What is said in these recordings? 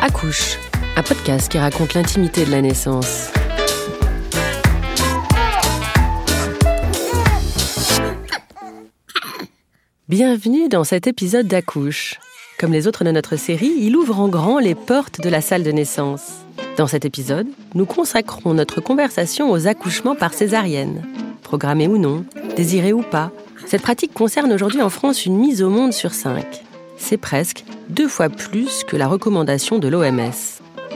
Accouche, un podcast qui raconte l'intimité de la naissance. Bienvenue dans cet épisode d'Accouche. Comme les autres de notre série, il ouvre en grand les portes de la salle de naissance. Dans cet épisode, nous consacrons notre conversation aux accouchements par césarienne. Programmés ou non, désirés ou pas, cette pratique concerne aujourd'hui en France une mise au monde sur cinq. C'est presque deux fois plus que la recommandation de l'OMS.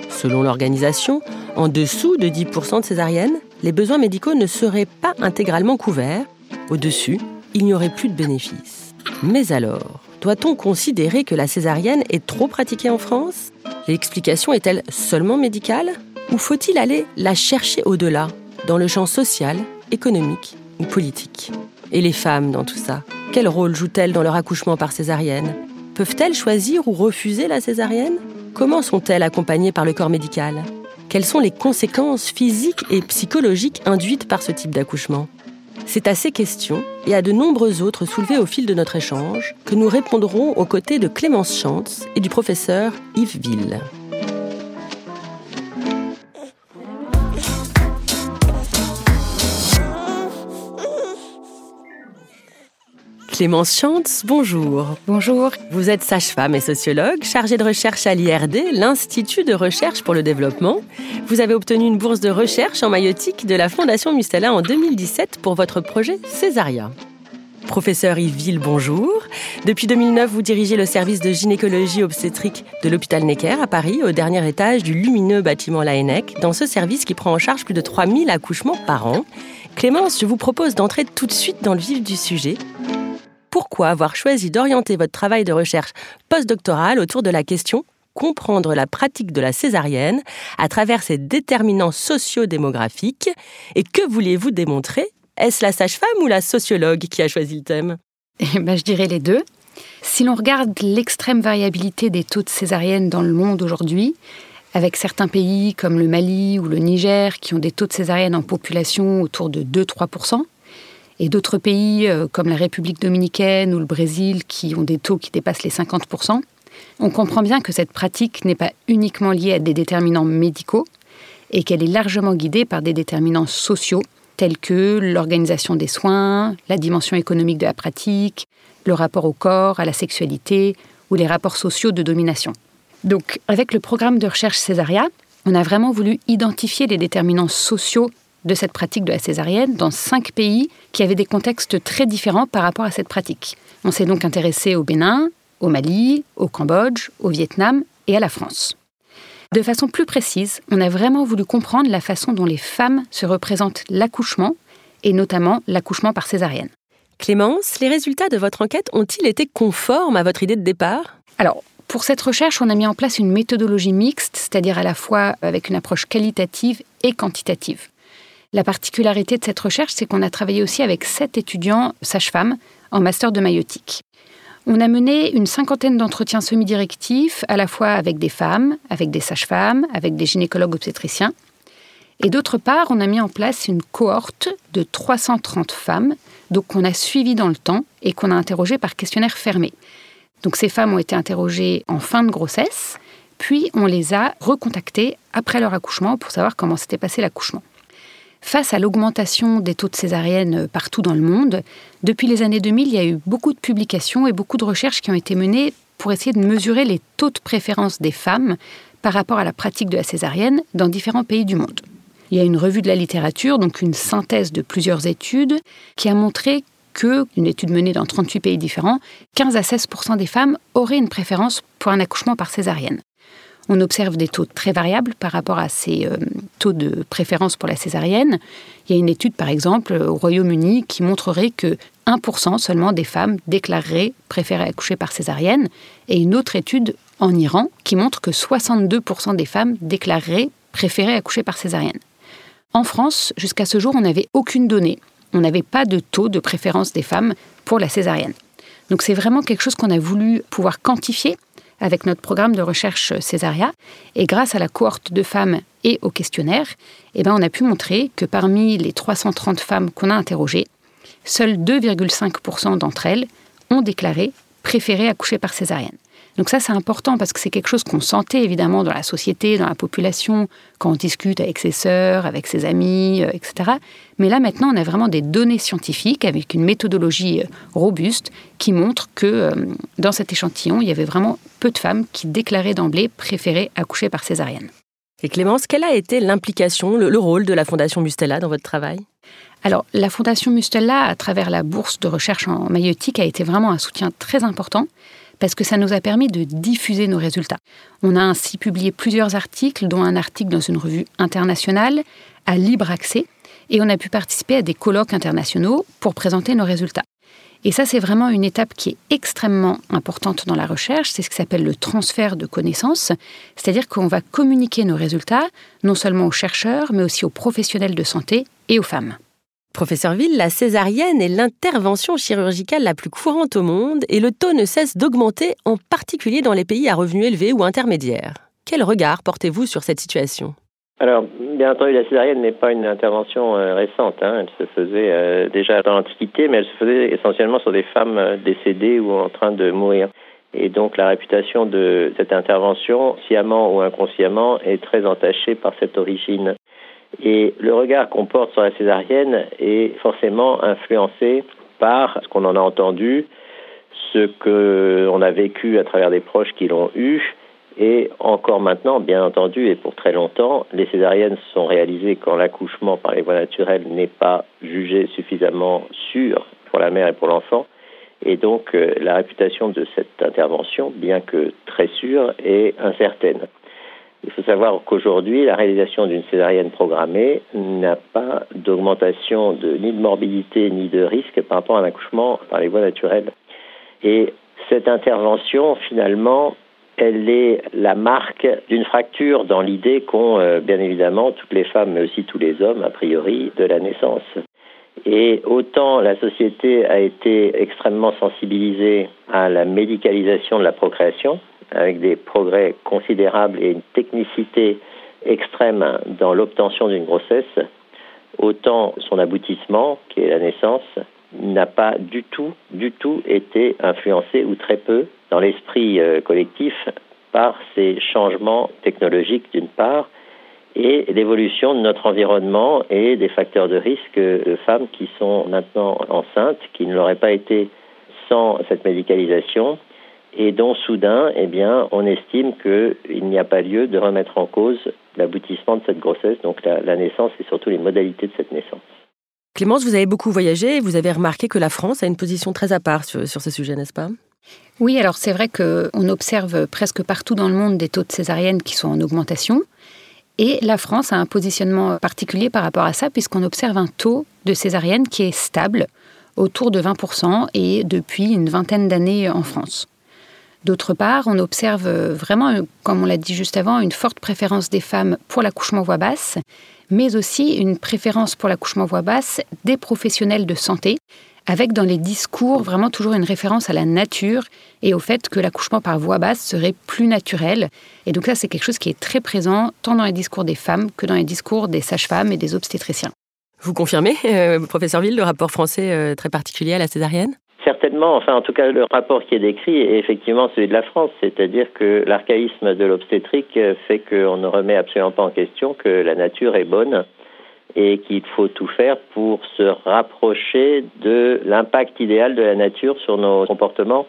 Selon l'organisation, en dessous de 10% de césariennes, les besoins médicaux ne seraient pas intégralement couverts. Au-dessus, il n'y aurait plus de bénéfices. Mais alors, doit-on considérer que la césarienne est trop pratiquée en France? L'explication est-elle seulement médicale? Ou faut-il aller la chercher au-delà, dans le champ social, économique ou politique? Et les femmes dans tout ça Quel rôle jouent-elles dans leur accouchement par césarienne? Peuvent-elles choisir ou refuser la césarienne? Comment sont-elles accompagnées par le corps médical? Quelles sont les conséquences physiques et psychologiques induites par ce type d'accouchement? C'est à ces questions et à de nombreuses autres soulevées au fil de notre échange que nous répondrons aux côtés de Clémence Chantz et du professeur Yves Ville. Clémence Chantz, bonjour. Bonjour. Vous êtes sage-femme et sociologue, chargée de recherche à l'IRD, l'Institut de recherche pour le développement. Vous avez obtenu une bourse de recherche en maïotique de la Fondation Mustela en 2017 pour votre projet Césaria. Professeur Yves Ville, bonjour. Depuis 2009, vous dirigez le service de gynécologie obstétrique de l'hôpital Necker à Paris, au dernier étage du lumineux bâtiment Laennec, dans ce service qui prend en charge plus de 3000 accouchements par an. Clémence, je vous propose d'entrer tout de suite dans le vif du sujet pourquoi avoir choisi d'orienter votre travail de recherche postdoctoral autour de la question comprendre la pratique de la césarienne à travers ses déterminants socio-démographiques et que vouliez-vous démontrer? Est-ce la sage-femme ou la sociologue qui a choisi le thème? Eh ben, Je dirais les deux. Si l'on regarde l'extrême variabilité des taux de césarienne dans le monde aujourd'hui, avec certains pays comme le Mali ou le Niger qui ont des taux de césarienne en population autour de 2-3%, et d'autres pays euh, comme la République dominicaine ou le Brésil qui ont des taux qui dépassent les 50%, on comprend bien que cette pratique n'est pas uniquement liée à des déterminants médicaux et qu'elle est largement guidée par des déterminants sociaux tels que l'organisation des soins, la dimension économique de la pratique, le rapport au corps, à la sexualité ou les rapports sociaux de domination. Donc avec le programme de recherche Césaria, on a vraiment voulu identifier les déterminants sociaux de cette pratique de la césarienne dans cinq pays qui avaient des contextes très différents par rapport à cette pratique. On s'est donc intéressé au Bénin, au Mali, au Cambodge, au Vietnam et à la France. De façon plus précise, on a vraiment voulu comprendre la façon dont les femmes se représentent l'accouchement, et notamment l'accouchement par césarienne. Clémence, les résultats de votre enquête ont-ils été conformes à votre idée de départ? Alors, pour cette recherche, on a mis en place une méthodologie mixte, c'est-à-dire à la fois avec une approche qualitative et quantitative. La particularité de cette recherche, c'est qu'on a travaillé aussi avec sept étudiants sages-femmes en master de maïotique. On a mené une cinquantaine d'entretiens semi-directifs, à la fois avec des femmes, avec des sages-femmes, avec des gynécologues obstétriciens. Et d'autre part, on a mis en place une cohorte de 330 femmes, donc qu'on a suivies dans le temps et qu'on a interrogées par questionnaire fermé. Donc ces femmes ont été interrogées en fin de grossesse, puis on les a recontactées après leur accouchement pour savoir comment s'était passé l'accouchement. Face à l'augmentation des taux de césarienne partout dans le monde, depuis les années 2000, il y a eu beaucoup de publications et beaucoup de recherches qui ont été menées pour essayer de mesurer les taux de préférence des femmes par rapport à la pratique de la césarienne dans différents pays du monde. Il y a une revue de la littérature, donc une synthèse de plusieurs études, qui a montré que, une étude menée dans 38 pays différents, 15 à 16% des femmes auraient une préférence pour un accouchement par césarienne. On observe des taux très variables par rapport à ces euh, taux de préférence pour la césarienne. Il y a une étude, par exemple, au Royaume-Uni qui montrerait que 1% seulement des femmes déclareraient préférer accoucher par césarienne, et une autre étude en Iran qui montre que 62% des femmes déclareraient préférer accoucher par césarienne. En France, jusqu'à ce jour, on n'avait aucune donnée. On n'avait pas de taux de préférence des femmes pour la césarienne. Donc c'est vraiment quelque chose qu'on a voulu pouvoir quantifier avec notre programme de recherche Césaria. Et grâce à la cohorte de femmes et au questionnaire, eh ben, on a pu montrer que parmi les 330 femmes qu'on a interrogées, seules 2,5% d'entre elles ont déclaré préférer accoucher par césarienne. Donc ça, c'est important parce que c'est quelque chose qu'on sentait évidemment dans la société, dans la population, quand on discute avec ses sœurs, avec ses amis, euh, etc. Mais là, maintenant, on a vraiment des données scientifiques avec une méthodologie euh, robuste qui montre que euh, dans cet échantillon, il y avait vraiment peu de femmes qui déclaraient d'emblée préférer accoucher par césarienne. Et Clémence, quelle a été l'implication, le, rôle de la Fondation Mustella dans votre travail? Alors, la Fondation Mustella, à travers la bourse de recherche en maïotique, a été vraiment un soutien très important parce que ça nous a permis de diffuser nos résultats. On a ainsi publié plusieurs articles, dont un article dans une revue internationale à libre accès, et on a pu participer à des colloques internationaux pour présenter nos résultats. Et ça, c'est vraiment une étape qui est extrêmement importante dans la recherche, c'est ce qui s'appelle le transfert de connaissances, c'est-à-dire qu'on va communiquer nos résultats non seulement aux chercheurs, mais aussi aux professionnels de santé et aux femmes. Professeur Ville, la césarienne est l'intervention chirurgicale la plus courante au monde et le taux ne cesse d'augmenter, en particulier dans les pays à revenus élevés ou intermédiaires. Quel regard portez-vous sur cette situation? Alors, bien entendu, la césarienne n'est pas une intervention euh, récente. Hein. Elle se faisait euh, déjà dans l'Antiquité, mais elle se faisait essentiellement sur des femmes euh, décédées ou en train de mourir. Et donc, la réputation de cette intervention, sciemment ou inconsciemment, est très entachée par cette origine. Et le regard qu'on porte sur la césarienne est forcément influencé par ce qu'on en a entendu, ce qu'on a vécu à travers des proches qui l'ont eu, et encore maintenant, bien entendu, et pour très longtemps, les césariennes sont réalisées quand l'accouchement par les voies naturelles n'est pas jugé suffisamment sûr pour la mère et pour l'enfant. Et donc, euh, la réputation de cette intervention, bien que très sûre, est incertaine. Il faut savoir qu'aujourd'hui, la réalisation d'une césarienne programmée n'a pas d'augmentation ni de morbidité ni de risque par rapport à un accouchement par les voies naturelles. Et cette intervention, finalement, elle est la marque d'une fracture dans l'idée qu'ont euh, bien évidemment toutes les femmes, mais aussi tous les hommes, a priori, de la naissance. Et autant la société a été extrêmement sensibilisée à la médicalisation de la procréation, avec des progrès considérables et une technicité extrême dans l'obtention d'une grossesse, autant son aboutissement, qui est la naissance, n'a pas du tout, du tout été influencé ou très peu dans l'esprit euh, collectif par ces changements technologiques d'une part et l'évolution de notre environnement et des facteurs de risque de femmes qui sont maintenant enceintes, qui ne l'auraient pas été sans cette médicalisation et dont soudain, eh bien, on estime qu'il n'y a pas lieu de remettre en cause l'aboutissement de cette grossesse, donc la, la, naissance et surtout les modalités de cette naissance. Clémence, vous avez beaucoup voyagé et vous avez remarqué que la France a une position très à part sur, sur ce sujet, n'est-ce pas? Oui, alors c'est vrai qu'on observe presque partout dans le monde des taux de césarienne qui sont en augmentation. Et la France a un positionnement particulier par rapport à ça, puisqu'on observe un taux de césarienne qui est stable, autour de 20%, et depuis une vingtaine d'années en France. D'autre part, on observe vraiment, comme on l'a dit juste avant, une forte préférence des femmes pour l'accouchement voix basse, mais aussi une préférence pour l'accouchement voix basse des professionnels de santé, avec dans les discours vraiment toujours une référence à la nature et au fait que l'accouchement par voix basse serait plus naturel. Et donc ça, c'est quelque chose qui est très présent tant dans les discours des femmes que dans les discours des sages-femmes et des obstétriciens. Vous confirmez, euh, professeur Ville, le rapport français euh, très particulier à la césarienne? Certainement, enfin en tout cas le rapport qui est décrit est effectivement celui de la France, c'est-à-dire que l'archaïsme de l'obstétrique fait qu'on ne remet absolument pas en question que la nature est bonne et qu'il faut tout faire pour se rapprocher de l'impact idéal de la nature sur nos comportements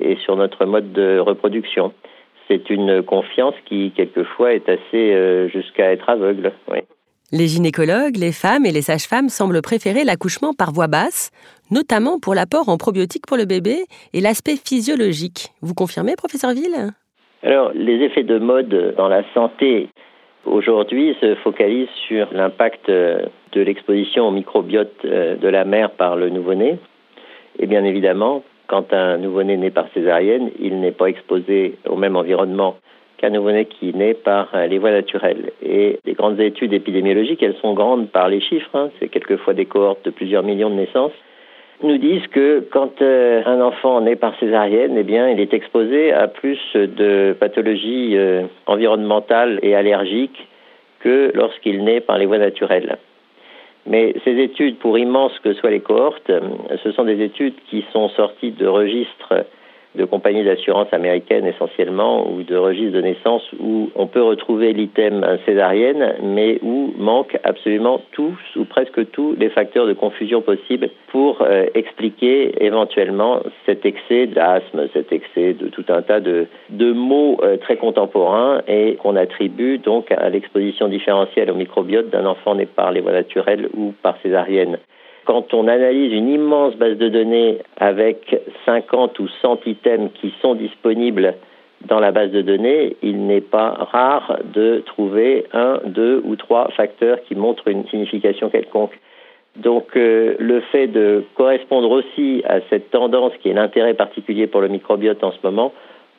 et sur notre mode de reproduction. C'est une confiance qui quelquefois est assez euh, jusqu'à être aveugle. Oui. Les gynécologues, les femmes et les sages-femmes semblent préférer l'accouchement par voie basse, notamment pour l'apport en probiotiques pour le bébé et l'aspect physiologique. Vous confirmez, professeur Ville? Alors, les effets de mode dans la santé aujourd'hui se focalisent sur l'impact de l'exposition au microbiote euh, de la mère par le nouveau-né. Et bien évidemment, quand un nouveau-né naît par césarienne, il n'est pas exposé au même environnement qu'un nouveau-né qui naît par euh, les voies naturelles. Et les grandes études épidémiologiques, elles sont grandes par les chiffres, hein. c'est quelquefois des cohortes de plusieurs millions de naissances, nous disent que quand euh, un enfant naît par césarienne, eh bien, il est exposé à plus de pathologies euh, environnementales et allergiques que lorsqu'il naît par les voies naturelles. Mais ces études, pour immenses que soient les cohortes, ce sont des études qui sont sorties de registres de compagnies d'assurance américaines essentiellement ou de registres de naissance où on peut retrouver l'item césarienne, mais où manquent absolument tous ou presque tous les facteurs de confusion possibles pour euh, expliquer éventuellement cet excès d'asthme, cet excès de tout un tas de, mots euh, très contemporains et qu'on attribue donc à l'exposition différentielle au microbiote d'un enfant né par les voies naturelles ou par césarienne quand on analyse une immense base de données avec 50 ou 100 items qui sont disponibles dans la base de données, il n'est pas rare de trouver un, deux ou trois facteurs qui montrent une signification quelconque. Donc euh, le fait de correspondre aussi à cette tendance qui est l'intérêt particulier pour le microbiote en ce moment,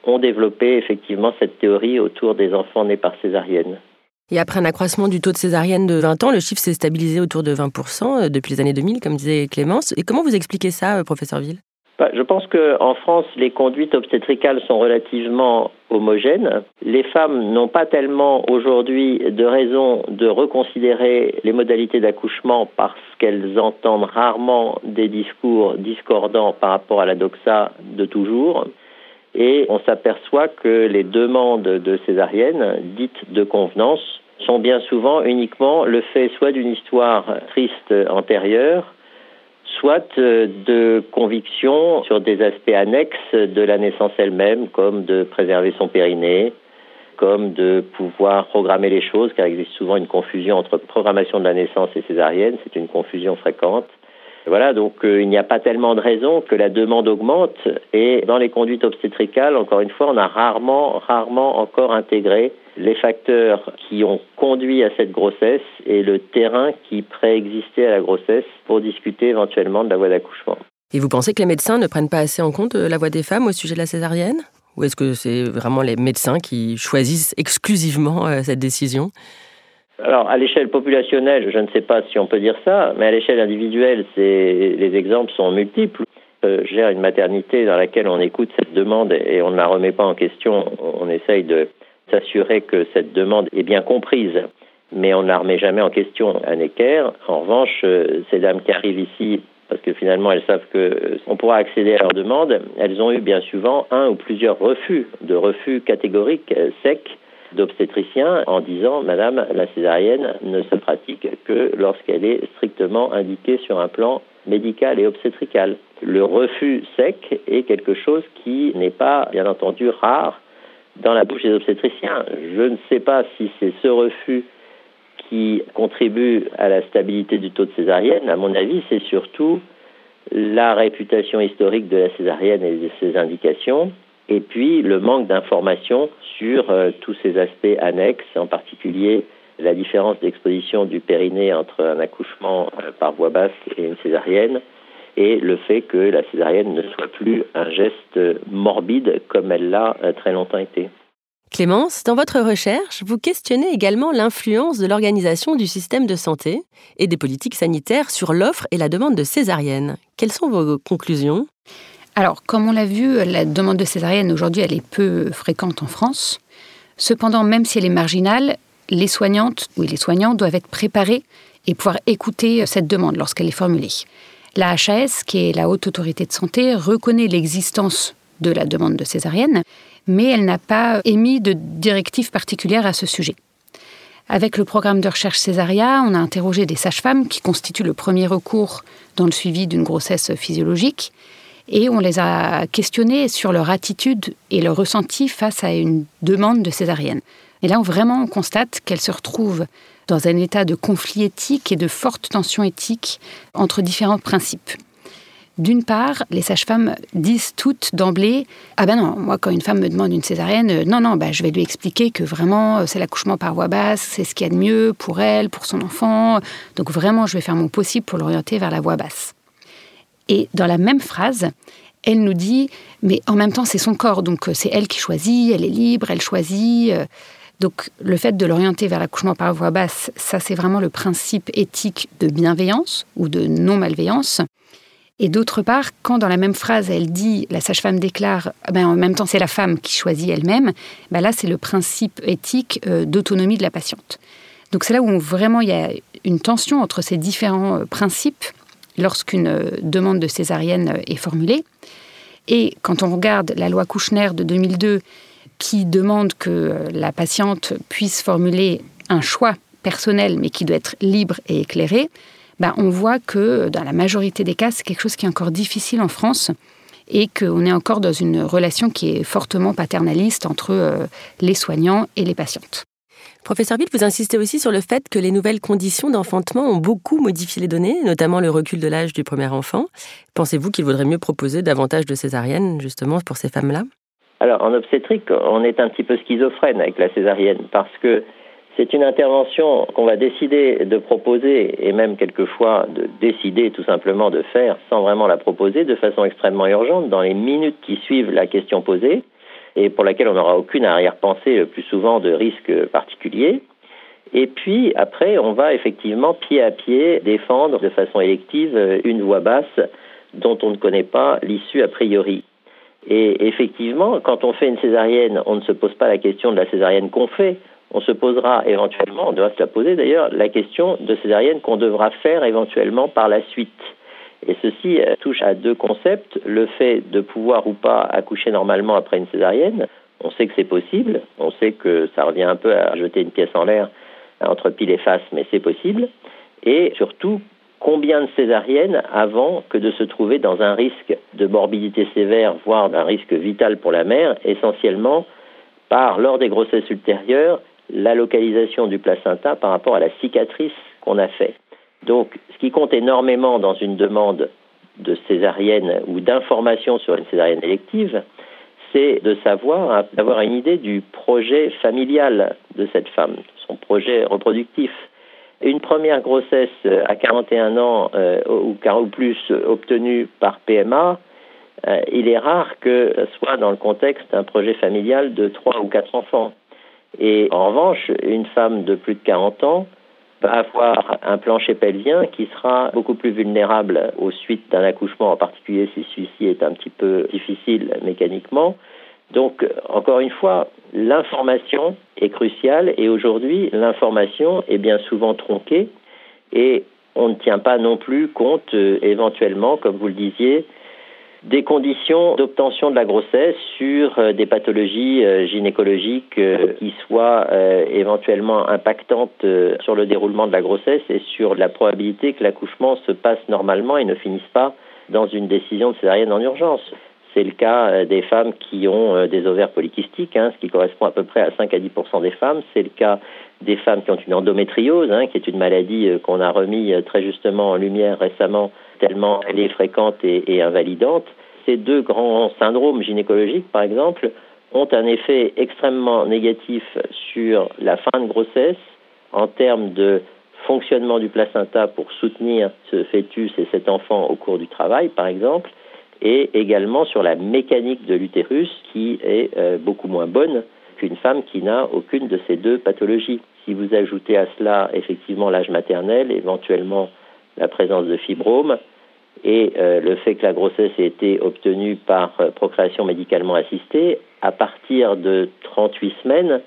ont développé effectivement cette théorie autour des enfants nés par césarienne. Et après un accroissement du taux de césarienne de 20 ans, le chiffre s'est stabilisé autour de 20% euh, depuis les années 2000, comme disait Clémence. Et comment vous expliquez ça, euh, professeur Ville? Bah, je pense qu'en France, les conduites obstétricales sont relativement homogènes. Les femmes n'ont pas tellement aujourd'hui de raison de reconsidérer les modalités d'accouchement parce qu'elles entendent rarement des discours discordants par rapport à la doxa de toujours. Et on s'aperçoit que les demandes de césarienne, dites de convenance, sont bien souvent uniquement le fait soit d'une histoire triste antérieure, soit euh, de convictions sur des aspects annexes de la naissance elle-même, comme de préserver son périnée, comme de pouvoir programmer les choses, car il existe souvent une confusion entre programmation de la naissance et césarienne, c'est une confusion fréquente. Voilà, donc euh, il n'y a pas tellement de raison que la demande augmente. Et dans les conduites obstétricales, encore une fois, on a rarement, rarement encore intégré les facteurs qui ont conduit à cette grossesse et le terrain qui préexistait à la grossesse pour discuter éventuellement de la voie d'accouchement. Et vous pensez que les médecins ne prennent pas assez en compte euh, la voix des femmes au sujet de la césarienne? Ou est-ce que c'est vraiment les médecins qui choisissent exclusivement euh, cette décision? Alors, à l'échelle populationnelle, je ne sais pas si on peut dire ça, mais à l'échelle individuelle, les exemples sont multiples. Euh, je gère une maternité dans laquelle on écoute cette demande et on ne la remet pas en question. On essaye de s'assurer que cette demande est bien comprise, mais on ne la remet jamais en question à Necker. En revanche, euh, ces dames qui arrivent ici parce que finalement elles savent qu'on euh, pourra accéder à leur demande, elles ont eu bien souvent un ou plusieurs refus, de refus catégoriques, secs, d'obstétriciens en disant Madame, la césarienne ne se pratique que lorsqu'elle est strictement indiquée sur un plan médical et obstétrical. Le refus sec est quelque chose qui n'est pas, bien entendu, rare dans la bouche des obstétriciens. Je ne sais pas si c'est ce refus qui contribue à la stabilité du taux de césarienne. À mon avis, c'est surtout la réputation historique de la césarienne et de ses indications, et puis le manque d'informations sur euh, tous ces aspects annexes, en particulier la différence d'exposition du périnée entre un accouchement euh, par voie basse et une césarienne, et le fait que la césarienne ne soit plus un geste morbide comme elle l'a euh, très longtemps été. Clémence, dans votre recherche, vous questionnez également l'influence de l'organisation du système de santé et des politiques sanitaires sur l'offre et la demande de césarienne. Quelles sont vos conclusions? Alors, comme on l'a vu, la demande de césarienne aujourd'hui, elle est peu fréquente en France. Cependant, même si elle est marginale, les soignantes ou les soignants doivent être préparés et pouvoir écouter cette demande lorsqu'elle est formulée. La HAS, qui est la haute autorité de santé, reconnaît l'existence de la demande de césarienne, mais elle n'a pas émis de directive particulière à ce sujet. Avec le programme de recherche Césaria, on a interrogé des sages-femmes qui constituent le premier recours dans le suivi d'une grossesse physiologique et on les a questionnés sur leur attitude et leur ressenti face à une demande de césarienne. Et là, on vraiment on constate qu'elles se retrouvent dans un état de conflit éthique et de forte tension éthique entre différents principes. D'une part, les sages-femmes disent toutes d'emblée Ah ben non, moi, quand une femme me demande une césarienne, euh, non, non, ben, je vais lui expliquer que vraiment, euh, c'est l'accouchement par voie basse, c'est ce qu'il y a de mieux pour elle, pour son enfant. Donc vraiment, je vais faire mon possible pour l'orienter vers la voie basse. Et dans la même phrase, elle nous dit, mais en même temps, c'est son corps, donc euh, c'est elle qui choisit, elle est libre, elle choisit. Euh. Donc le fait de l'orienter vers l'accouchement par voie basse, ça c'est vraiment le principe éthique de bienveillance ou de non-malveillance. Et d'autre part, quand dans la même phrase elle dit la sage-femme déclare, ben en même temps c'est la femme qui choisit elle-même, ben là c'est le principe éthique euh, d'autonomie de la patiente. Donc c'est là où vraiment il y a une tension entre ces différents principes lorsqu'une euh, demande de césarienne est formulée. Et quand on regarde la loi Kouchner de 2002 qui demande que la patiente puisse formuler un choix personnel mais qui doit être libre et éclairé, ben, on voit que dans la majorité des cas, c'est quelque chose qui est encore difficile en France et qu'on est encore dans une relation qui est fortement paternaliste entre euh, les soignants et les patientes. Professeur Bill, vous insistez aussi sur le fait que les nouvelles conditions d'enfantement ont beaucoup modifié les données, notamment le recul de l'âge du premier enfant. Pensez-vous qu'il vaudrait mieux proposer davantage de césariennes, justement, pour ces femmes-là? Alors, en obstétrique, on est un petit peu schizophrène avec la césarienne, parce que c'est une intervention qu'on va décider de proposer et même quelquefois de décider tout simplement de faire sans vraiment la proposer de façon extrêmement urgente dans les minutes qui suivent la question posée et pour laquelle on n'aura aucune arrière-pensée le plus souvent de risque particulier. Et puis après, on va effectivement pied à pied défendre de façon élective une voix basse dont on ne connaît pas l'issue a priori. Et effectivement, quand on fait une césarienne, on ne se pose pas la question de la césarienne qu'on fait, on se posera éventuellement, on devra se la poser d'ailleurs, la question de césarienne qu'on devra faire éventuellement par la suite. Et ceci euh, touche à deux concepts, le fait de pouvoir ou pas accoucher normalement après une césarienne. On sait que c'est possible, on sait que ça revient un peu à jeter une pièce en l'air entre pile et face, mais c'est possible. Et surtout, combien de césariennes avant que de se trouver dans un risque de morbidité sévère, voire d'un risque vital pour la mère, essentiellement par, lors des grossesses ultérieures, la localisation du placenta par rapport à la cicatrice qu'on a fait. Donc, ce qui compte énormément dans une demande de césarienne ou d'information sur une césarienne élective, c'est de savoir, d'avoir une idée du projet familial de cette femme, son projet reproductif. Une première grossesse à 41 ans euh, ou, ou plus obtenue par PMA, euh, il est rare que ce soit dans le contexte d'un projet familial de trois ou quatre enfants. Et en revanche, une femme de plus de 40 ans avoir un plancher pelvien qui sera beaucoup plus vulnérable aux suites d'un accouchement, en particulier si celui-ci est un petit peu difficile mécaniquement. Donc, encore une fois, l'information est cruciale et aujourd'hui, l'information est bien souvent tronquée et on ne tient pas non plus compte euh, éventuellement, comme vous le disiez, des conditions d'obtention de la grossesse sur euh, des pathologies euh, gynécologiques euh, qui soient éventuellement impactantes sur le déroulement de la grossesse et sur la probabilité que l'accouchement se passe normalement et ne finisse pas dans une décision de césarienne en urgence. C'est le cas des femmes qui ont des ovaires polykystiques, hein, ce qui correspond à peu près à 5 à 10 des femmes. C'est le cas des femmes qui ont une endométriose, hein, qui est une maladie qu'on a remis très justement en lumière récemment tellement elle est fréquente et, invalidante. Ces deux grands syndromes gynécologiques, par exemple, ont un effet extrêmement négatif sur la fin de grossesse en termes de fonctionnement du placenta pour soutenir ce fœtus et cet enfant au cours du travail, par exemple, et également sur la mécanique de l'utérus qui est euh, beaucoup moins bonne qu'une femme qui n'a aucune de ces deux pathologies. Si vous ajoutez à cela effectivement l'âge maternel, éventuellement la présence de fibromes et euh, le fait que la grossesse ait été obtenue par euh, procréation médicalement assistée, à partir de 38 semaines,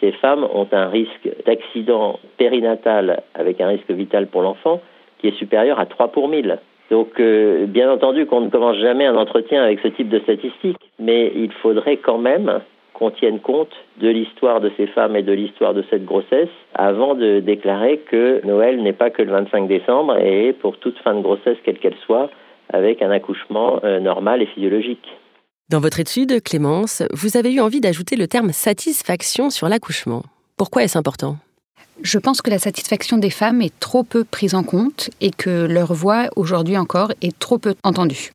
ces femmes ont un risque d'accident périnatal avec un risque vital pour l'enfant qui est supérieur à 3 pour 1000. Donc, euh, bien entendu qu'on ne commence jamais un entretien avec ce type de statistiques, mais il faudrait quand même qu'on tienne compte de l'histoire de ces femmes et de l'histoire de cette grossesse avant de déclarer que Noël n'est pas que le 25 décembre et pour toute fin de grossesse, quelle qu'elle soit, avec un accouchement euh, normal et physiologique. Dans votre étude, Clémence, vous avez eu envie d'ajouter le terme satisfaction sur l'accouchement. Pourquoi est-ce important? Je pense que la satisfaction des femmes est trop peu prise en compte et que leur voix, aujourd'hui encore, est trop peu entendue.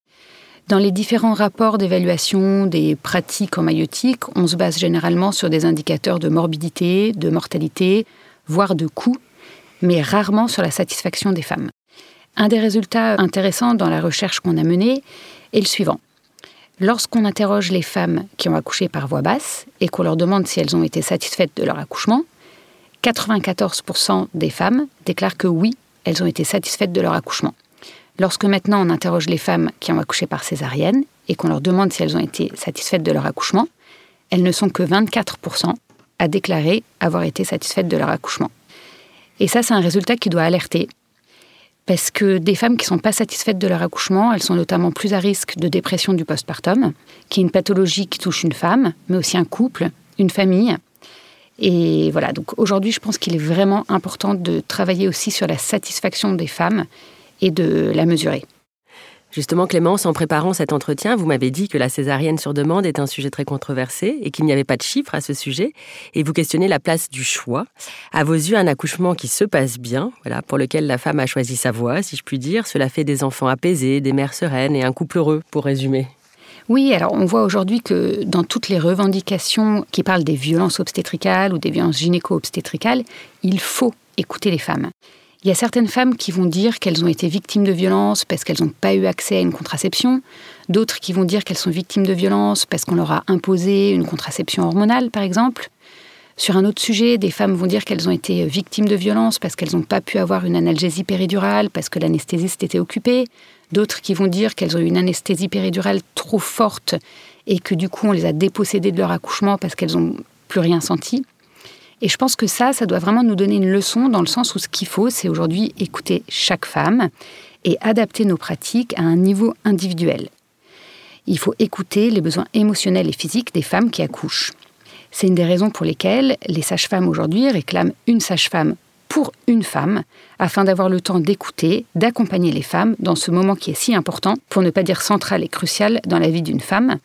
Dans les différents rapports d'évaluation des pratiques en maïotique, on se base généralement sur des indicateurs de morbidité, de mortalité, voire de coût, mais rarement sur la satisfaction des femmes. Un des résultats intéressants dans la recherche qu'on a menée est le suivant. Lorsqu'on interroge les femmes qui ont accouché par voix basse et qu'on leur demande si elles ont été satisfaites de leur accouchement, 94% des femmes déclarent que oui, elles ont été satisfaites de leur accouchement. Lorsque maintenant on interroge les femmes qui ont accouché par césarienne et qu'on leur demande si elles ont été satisfaites de leur accouchement, elles ne sont que 24% à déclarer avoir été satisfaites de leur accouchement. Et ça, c'est un résultat qui doit alerter. Parce que des femmes qui ne sont pas satisfaites de leur accouchement, elles sont notamment plus à risque de dépression du postpartum, qui est une pathologie qui touche une femme, mais aussi un couple, une famille. Et voilà, donc aujourd'hui, je pense qu'il est vraiment important de travailler aussi sur la satisfaction des femmes et de la mesurer. Justement, Clémence, en préparant cet entretien, vous m'avez dit que la césarienne sur demande est un sujet très controversé et qu'il n'y avait pas de chiffres à ce sujet. Et vous questionnez la place du choix. À vos yeux, un accouchement qui se passe bien, voilà, pour lequel la femme a choisi sa voie, si je puis dire, cela fait des enfants apaisés, des mères sereines et un couple heureux, pour résumer. Oui, alors on voit aujourd'hui que dans toutes les revendications qui parlent des violences obstétricales ou des violences gynéco-obstétricales, il faut écouter les femmes. Il y a certaines femmes qui vont dire qu'elles ont été victimes de violences parce qu'elles n'ont pas eu accès à une contraception, d'autres qui vont dire qu'elles sont victimes de violences parce qu'on leur a imposé une contraception hormonale, par exemple. Sur un autre sujet, des femmes vont dire qu'elles ont été victimes de violences parce qu'elles n'ont pas pu avoir une analgésie péridurale, parce que l'anesthésiste était occupé. D'autres qui vont dire qu'elles ont eu une anesthésie péridurale trop forte et que du coup on les a dépossédées de leur accouchement parce qu'elles n'ont plus rien senti. Et je pense que ça, ça doit vraiment nous donner une leçon dans le sens où ce qu'il faut, c'est aujourd'hui écouter chaque femme et adapter nos pratiques à un niveau individuel. Il faut écouter les besoins émotionnels et physiques des femmes qui accouchent. C'est une des raisons pour lesquelles les sages-femmes aujourd'hui réclament une sage-femme pour une femme, afin d'avoir le temps d'écouter, d'accompagner les femmes dans ce moment qui est si important, pour ne pas dire central et crucial dans la vie d'une femme,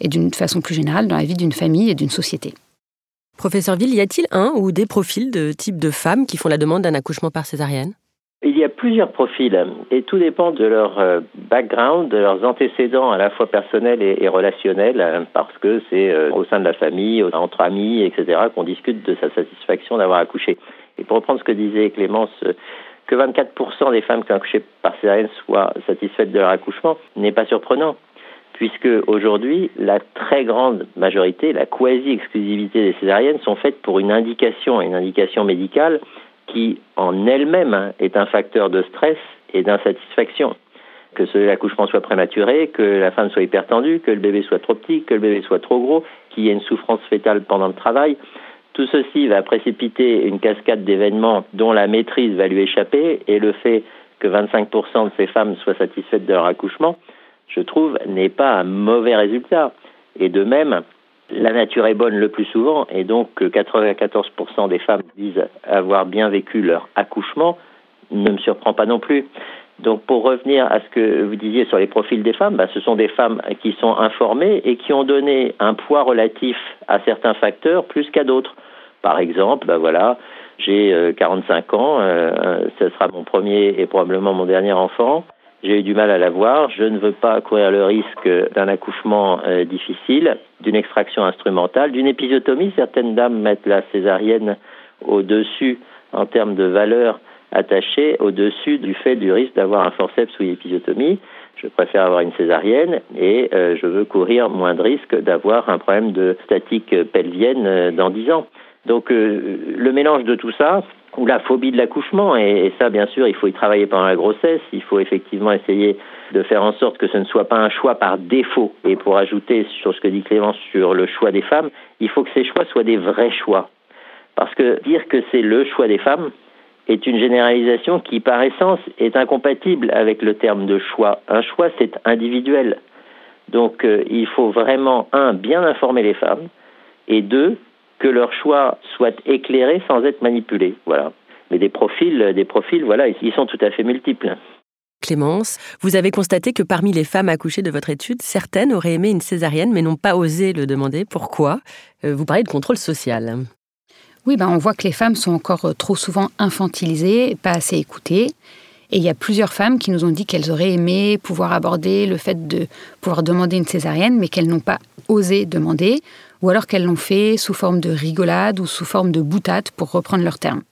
et d'une façon plus générale dans la vie d'une famille et d'une société. Professeur Ville, y a-t-il un ou des profils de type de femmes qui font la demande d'un accouchement par césarienne? Il y a plusieurs profils et tout dépend de leur euh, background, de leurs antécédents à la fois personnels et, relationnels, hein, parce que c'est euh, au sein de la famille, entre amis, etc., qu'on discute de sa satisfaction d'avoir accouché. Et pour reprendre ce que disait Clémence, euh, que 24% des femmes qui ont accouché par césarienne soient satisfaites de leur accouchement n'est pas surprenant puisque aujourd'hui, la très grande majorité, la quasi-exclusivité des césariennes sont faites pour une indication, une indication médicale qui, en elle-même, hein, est un facteur de stress et d'insatisfaction. Que l'accouchement soit prématuré, que la femme soit hypertendue, que le bébé soit trop petit, que le bébé soit trop gros, qu'il y ait une souffrance fétale pendant le travail. Tout ceci va précipiter une cascade d'événements dont la maîtrise va lui échapper et le fait que 25% de ces femmes soient satisfaites de leur accouchement je trouve, n'est pas un mauvais résultat. Et de même, la nature est bonne le plus souvent, et donc 94% des femmes disent avoir bien vécu leur accouchement, ne me surprend pas non plus. Donc pour revenir à ce que vous disiez sur les profils des femmes, bah, ce sont des femmes qui sont informées et qui ont donné un poids relatif à certains facteurs plus qu'à d'autres. Par exemple, bah, voilà, j'ai 45 euh, ans, euh, ce sera mon premier et probablement mon dernier enfant. J'ai eu du mal à l'avoir. Je ne veux pas courir le risque d'un accouchement euh, difficile, d'une extraction instrumentale, d'une épisiotomie. Certaines dames mettent la césarienne au-dessus en termes de valeur attachée, au-dessus du fait du risque d'avoir un forceps ou une épisiotomie. Je préfère avoir une césarienne et euh, je veux courir moins de risque d'avoir un problème de statique pelvienne euh, dans 10 ans. Donc le mélange de tout ça, ou la phobie de l'accouchement. Et, ça, bien sûr, il faut y travailler pendant la grossesse. Il faut effectivement essayer de faire en sorte que ce ne soit pas un choix par défaut. Et pour ajouter sur ce que dit Clémence sur le choix des femmes, il faut que ces choix soient des vrais choix. Parce que dire que c'est le choix des femmes est une généralisation qui, par essence, est incompatible avec le terme de choix. Un choix, c'est individuel. Donc, euh, il faut vraiment, un, bien informer les femmes, et deux, que leur choix soit éclairé sans être manipulé. Voilà. Mais des profils, des profils, voilà, ils sont tout à fait multiples. Clémence, vous avez constaté que parmi les femmes accouchées de votre étude, certaines auraient aimé une césarienne mais n'ont pas osé le demander. Pourquoi? Euh, Vous parlez de contrôle social. Oui, ben on voit que les femmes sont encore euh, trop souvent infantilisées, pas assez écoutées. Et il y a plusieurs femmes qui nous ont dit qu'elles auraient aimé pouvoir aborder le fait de pouvoir demander une césarienne, mais qu'elles n'ont pas osé demander ou alors qu'elles l'ont fait sous forme de rigolade ou sous forme de boutade, pour reprendre leur terme.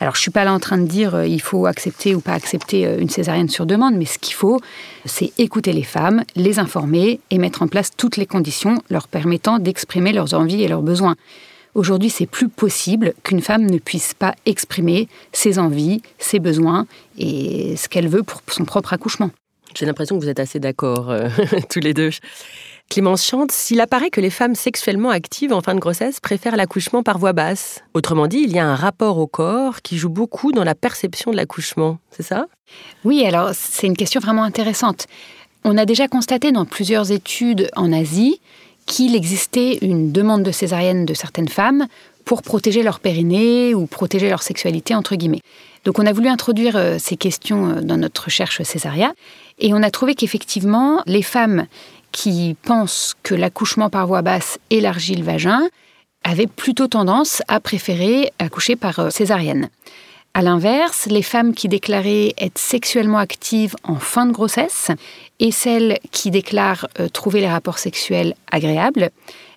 Alors je suis pas là en train de dire euh, il faut accepter ou pas accepter euh, une césarienne sur demande, mais ce qu'il faut, c'est écouter les femmes, les informer et mettre en place toutes les conditions leur permettant d'exprimer leurs envies et leurs besoins. Aujourd'hui, c'est plus possible qu'une femme ne puisse pas exprimer ses envies, ses besoins et ce qu'elle veut pour son propre accouchement. J'ai l'impression que vous êtes assez d'accord euh, tous les deux. Clémence chante, s'il apparaît que les femmes sexuellement actives en fin de grossesse préfèrent l'accouchement par voix basse. Autrement dit, il y a un rapport au corps qui joue beaucoup dans la perception de l'accouchement, c'est ça? Oui, alors c'est une question vraiment intéressante. On a déjà constaté dans plusieurs études en Asie qu'il existait une demande de césarienne de certaines femmes pour protéger leur périnée ou protéger leur sexualité, entre guillemets. Donc on a voulu introduire euh, ces questions euh, dans notre recherche césaria et on a trouvé qu'effectivement, les femmes qui pensent que l'accouchement par voie basse élargit le vagin avaient plutôt tendance à préférer accoucher par euh, césarienne. À l'inverse, les femmes qui déclaraient être sexuellement actives en fin de grossesse et celles qui déclarent euh, trouver les rapports sexuels agréables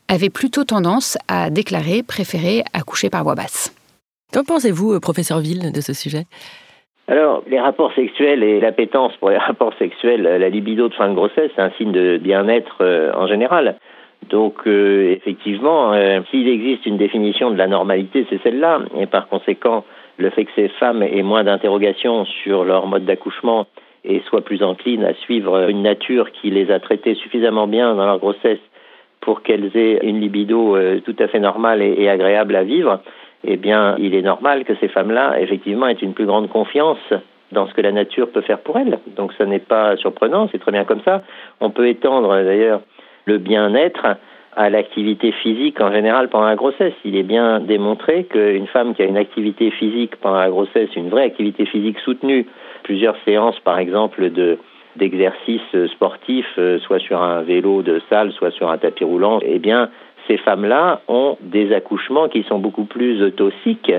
avaient plutôt tendance à déclarer préférer accoucher par voie basse. Qu'en pensez-vous, euh, professeur Ville, de ce sujet? Alors, les rapports sexuels et l'appétence pour les rapports sexuels, la libido de fin de grossesse, c'est un signe de bien-être euh, en général. Donc, effectivement, s'il existe une définition de la normalité, c'est celle-là. Et par conséquent, le fait que ces femmes aient moins d'interrogations sur leur mode d'accouchement et soient plus enclines à suivre une nature qui les a traitées suffisamment bien dans leur grossesse pour qu'elles aient une libido euh, tout à fait normale et, agréable à vivre, eh bien, il est normal que ces femmes-là, effectivement, aient une plus grande confiance dans ce que la nature peut faire pour elles. Donc, ce n'est pas surprenant, c'est très bien comme ça. On peut étendre, d'ailleurs, le bien-être à l'activité physique en général pendant la grossesse. Il est bien démontré qu'une femme qui a une activité physique pendant la grossesse, une vraie activité physique soutenue, plusieurs séances par exemple de d'exercices sportifs, euh, soit sur un vélo de salle, soit sur un tapis roulant, eh bien, ces femmes-là ont des accouchements qui sont beaucoup plus toxiques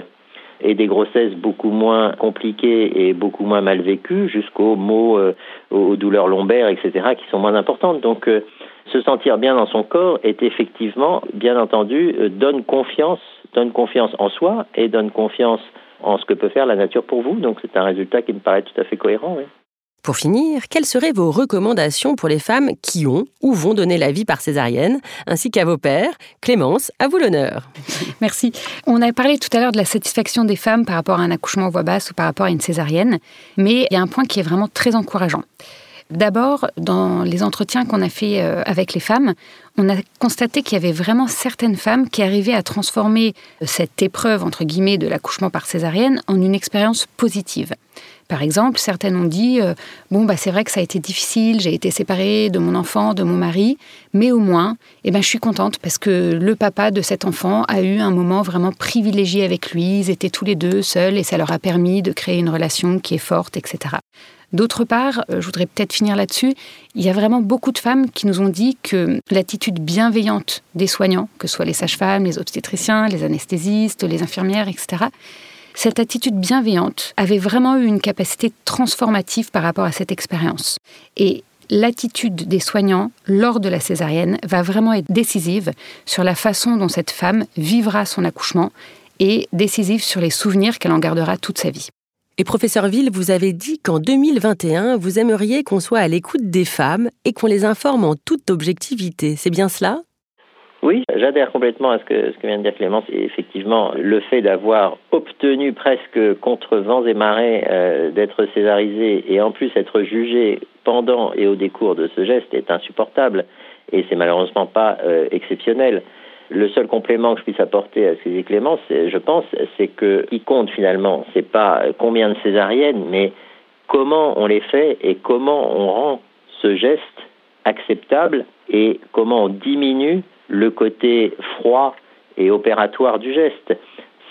et des grossesses beaucoup moins compliquées et beaucoup moins mal vécues, jusqu'aux maux, euh, aux douleurs lombaires, etc., qui sont moins importantes. Donc, euh, se sentir bien dans son corps est effectivement, bien entendu, euh, donne confiance, donne confiance en soi et donne confiance en ce que peut faire la nature pour vous. Donc c'est un résultat qui me paraît tout à fait cohérent. Pour finir, quelles seraient vos recommandations pour les femmes qui ont ou vont donner la vie par césarienne, ainsi qu'à vos pères? Clémence, à vous l'honneur. Merci. On a parlé tout à l'heure de la satisfaction des femmes par rapport à un accouchement en voix basse ou par rapport à une césarienne, mais il y a un point qui est vraiment très encourageant. D'abord, dans les entretiens qu'on a fait euh, avec les femmes, on a constaté qu'il y avait vraiment certaines femmes qui arrivaient à transformer euh, cette épreuve, entre guillemets, de l'accouchement par césarienne en une expérience positive. Par exemple, certaines ont dit euh, bon bah c'est vrai que ça a été difficile, j'ai été séparée de mon enfant, de mon mari, mais au moins, eh ben je suis contente parce que le papa de cet enfant a eu un moment vraiment privilégié avec lui. Ils étaient tous les deux seuls et ça leur a permis de créer une relation qui est forte, etc. D'autre part, euh, je voudrais peut-être finir là-dessus, il y a vraiment beaucoup de femmes qui nous ont dit que l'attitude bienveillante des soignants, que ce soit les sages-femmes, les obstétriciens, les anesthésistes, les infirmières, etc., cette attitude bienveillante avait vraiment eu une capacité transformative par rapport à cette expérience. Et l'attitude des soignants lors de la césarienne va vraiment être décisive sur la façon dont cette femme vivra son accouchement et décisive sur les souvenirs qu'elle en gardera toute sa vie. Et professeur Ville, vous avez dit qu'en 2021, vous aimeriez qu'on soit à l'écoute des femmes et qu'on les informe en toute objectivité. C'est bien cela? Oui, j'adhère complètement à ce que, ce que vient de dire Clémence. Et effectivement, le fait d'avoir obtenu presque contre vents et marées euh, d'être césarisé et en plus être jugé pendant et au décours de ce geste est insupportable. Et c'est malheureusement pas euh, exceptionnel. Le seul complément que je puisse apporter à ce que je pense, c'est que qui compte finalement, c'est pas combien de césariennes, mais comment on les fait et comment on rend ce geste acceptable et comment on diminue le côté froid et opératoire du geste.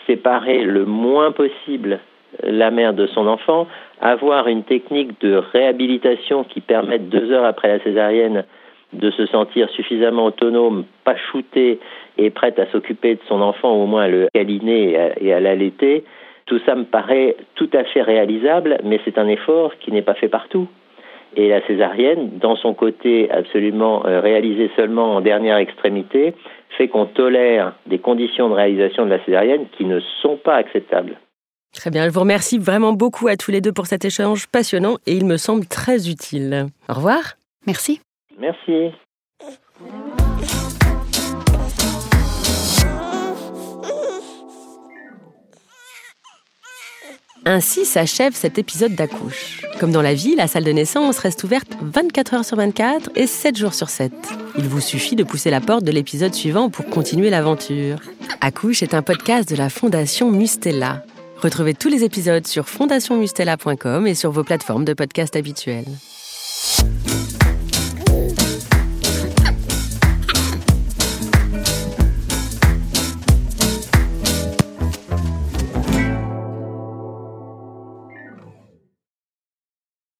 Séparer le moins possible la mère de son enfant, avoir une technique de réhabilitation qui permette deux heures après la césarienne de se sentir suffisamment autonome, pas shooté et prête à s'occuper de son enfant, au moins à le câliner et à l'allaiter, tout ça me paraît tout à fait réalisable, mais c'est un effort qui n'est pas fait partout. Et la césarienne, dans son côté absolument euh, réalisé seulement en dernière extrémité, fait qu'on tolère des conditions de réalisation de la césarienne qui ne sont pas acceptables. Très bien, je vous remercie vraiment beaucoup à tous les deux pour cet échange passionnant et il me semble très utile. Au revoir. Merci. Merci. Ainsi s'achève cet épisode d'accouche. Comme dans la vie, la salle de naissance reste ouverte 24 heures sur 24 et 7 jours sur 7. Il vous suffit de pousser la porte de l'épisode suivant pour continuer l'aventure. Accouche est un podcast de la Fondation Mustella. Retrouvez tous les épisodes sur fondationmustella.com et sur vos plateformes de podcast habituelles.